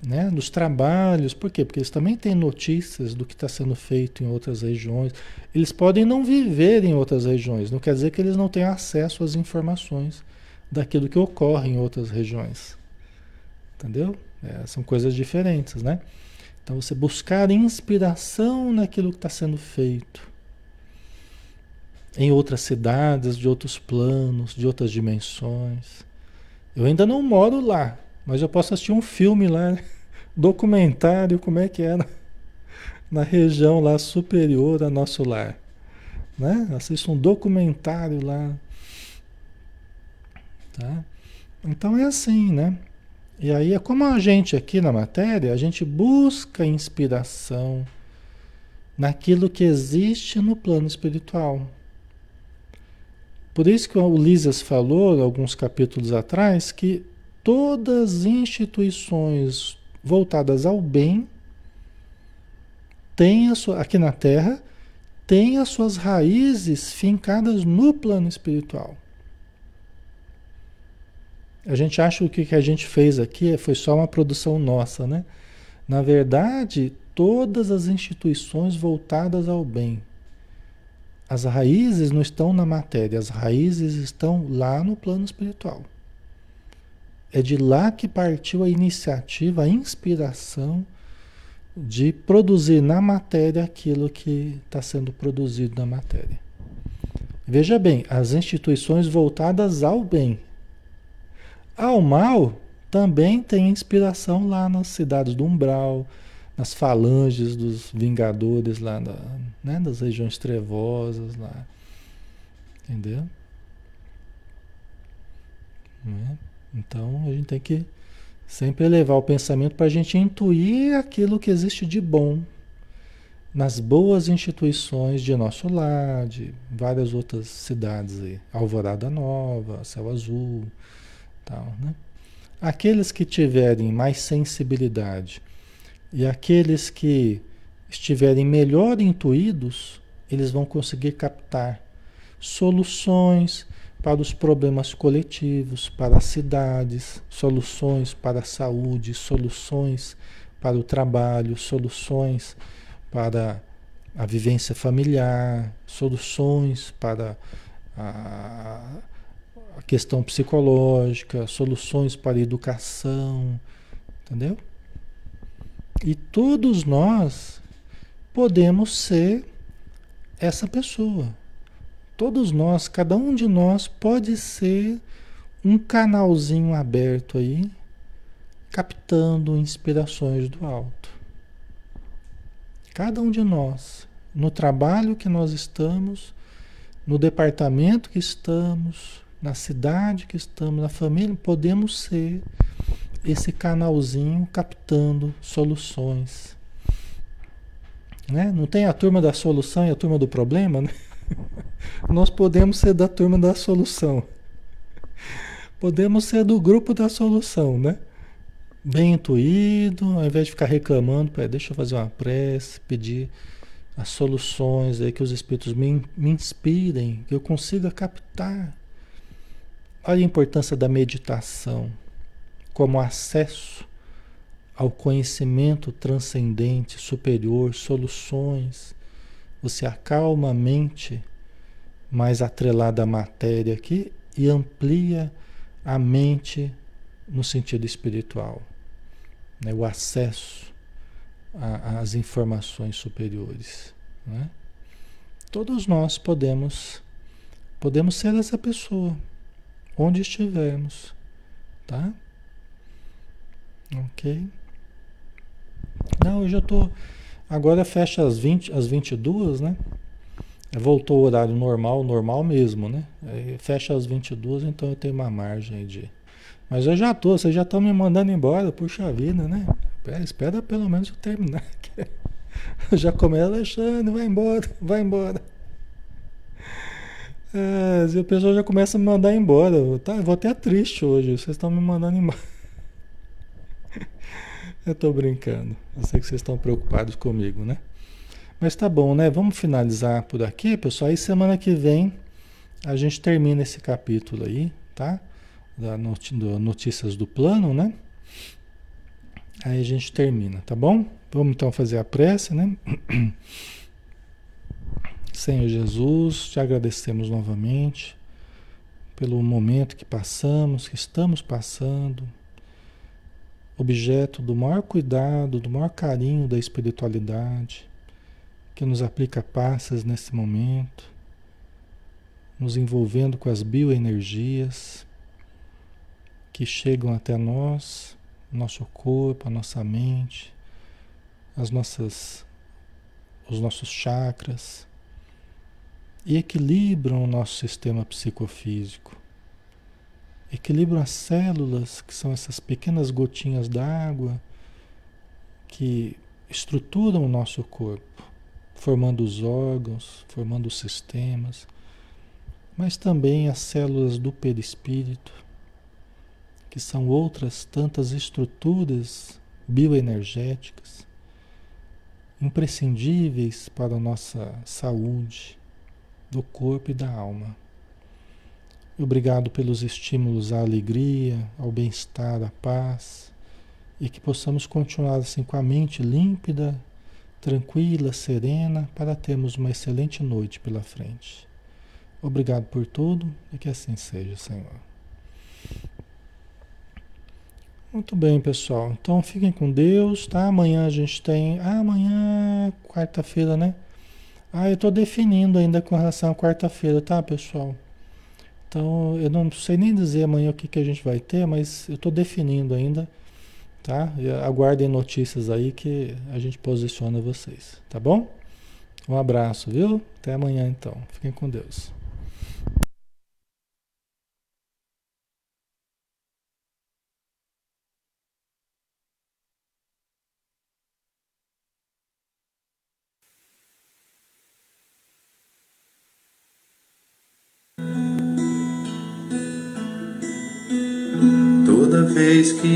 né? nos trabalhos, por quê? Porque eles também têm notícias do que está sendo feito em outras regiões. Eles podem não viver em outras regiões, não quer dizer que eles não tenham acesso às informações daquilo que ocorre em outras regiões. Entendeu? É, são coisas diferentes, né? Então você buscar inspiração naquilo que está sendo feito em outras cidades, de outros planos, de outras dimensões. Eu ainda não moro lá, mas eu posso assistir um filme lá, documentário, como é que era na região lá superior a nosso lar. Né? Assisto um documentário lá. Tá? Então é assim, né? E aí é como a gente aqui na matéria, a gente busca inspiração naquilo que existe no plano espiritual. Por isso que o Ulisses falou, alguns capítulos atrás, que todas as instituições voltadas ao bem têm sua, aqui na Terra têm as suas raízes fincadas no plano espiritual. A gente acha que o que a gente fez aqui foi só uma produção nossa, né? Na verdade, todas as instituições voltadas ao bem as raízes não estão na matéria, as raízes estão lá no plano espiritual. É de lá que partiu a iniciativa, a inspiração de produzir na matéria aquilo que está sendo produzido na matéria. Veja bem, as instituições voltadas ao bem. Ao mal também tem inspiração lá nas cidades do umbral, nas falanges dos vingadores lá né, das regiões trevosas lá. Entendeu? Né? Então a gente tem que sempre elevar o pensamento para a gente intuir aquilo que existe de bom nas boas instituições de nosso lar, de várias outras cidades aí, Alvorada Nova, Céu Azul, tal, né? Aqueles que tiverem mais sensibilidade e aqueles que estiverem melhor intuídos, eles vão conseguir captar soluções para os problemas coletivos, para as cidades, soluções para a saúde, soluções para o trabalho, soluções para a vivência familiar, soluções para a, questão psicológica, soluções para a educação, entendeu? E todos nós podemos ser essa pessoa. Todos nós, cada um de nós pode ser um canalzinho aberto aí, captando inspirações do alto. Cada um de nós, no trabalho que nós estamos, no departamento que estamos, na cidade que estamos, na família, podemos ser esse canalzinho captando soluções. Né? Não tem a turma da solução e a turma do problema, né? *laughs* Nós podemos ser da turma da solução. Podemos ser do grupo da solução, né? bem intuído, ao invés de ficar reclamando, deixa eu fazer uma prece, pedir as soluções aí que os espíritos me, me inspirem, que eu consiga captar. Olha a importância da meditação como acesso ao conhecimento transcendente, superior, soluções. Você acalma a mente mais atrelada à matéria aqui e amplia a mente no sentido espiritual né, o acesso às informações superiores. Né? Todos nós podemos, podemos ser essa pessoa, onde estivermos, tá? Ok? Não, hoje eu tô. Agora fecha às 20, às 22, né? Voltou o horário normal, normal mesmo, né? Fecha às 22, então eu tenho uma margem de mas eu já tô, vocês já estão me mandando embora, puxa vida, né? Espera, pelo menos eu terminar. *laughs* Eu já começo, Alexandre, vai embora, vai embora. É, e o pessoal já começa a me mandar embora. Tá, eu vou até triste hoje, vocês estão me mandando embora. *laughs* Eu tô brincando. Eu sei que vocês estão preocupados comigo, né? Mas tá bom, né? Vamos finalizar por aqui, pessoal. Aí semana que vem a gente termina esse capítulo aí, tá? da Notícias do Plano, né? Aí a gente termina, tá bom? Vamos então fazer a prece, né? *clears throat* Senhor Jesus, te agradecemos novamente pelo momento que passamos, que estamos passando, objeto do maior cuidado, do maior carinho da espiritualidade, que nos aplica passas nesse momento, nos envolvendo com as bioenergias que chegam até nós, nosso corpo, a nossa mente, as nossas, os nossos chakras e equilibram o nosso sistema psicofísico. Equilibram as células, que são essas pequenas gotinhas d'água que estruturam o nosso corpo, formando os órgãos, formando os sistemas, mas também as células do perispírito, que são outras tantas estruturas bioenergéticas imprescindíveis para a nossa saúde do corpo e da alma. Obrigado pelos estímulos à alegria, ao bem-estar, à paz e que possamos continuar assim com a mente límpida, tranquila, serena, para termos uma excelente noite pela frente. Obrigado por tudo e que assim seja, Senhor. Muito bem, pessoal. Então fiquem com Deus, tá? Amanhã a gente tem. Ah, amanhã é quarta-feira, né? Ah, eu tô definindo ainda com relação à quarta-feira, tá, pessoal? Então eu não sei nem dizer amanhã o que, que a gente vai ter, mas eu tô definindo ainda, tá? Aguardem notícias aí que a gente posiciona vocês, tá bom? Um abraço, viu? Até amanhã então. Fiquem com Deus.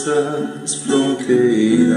todas as fronteiras.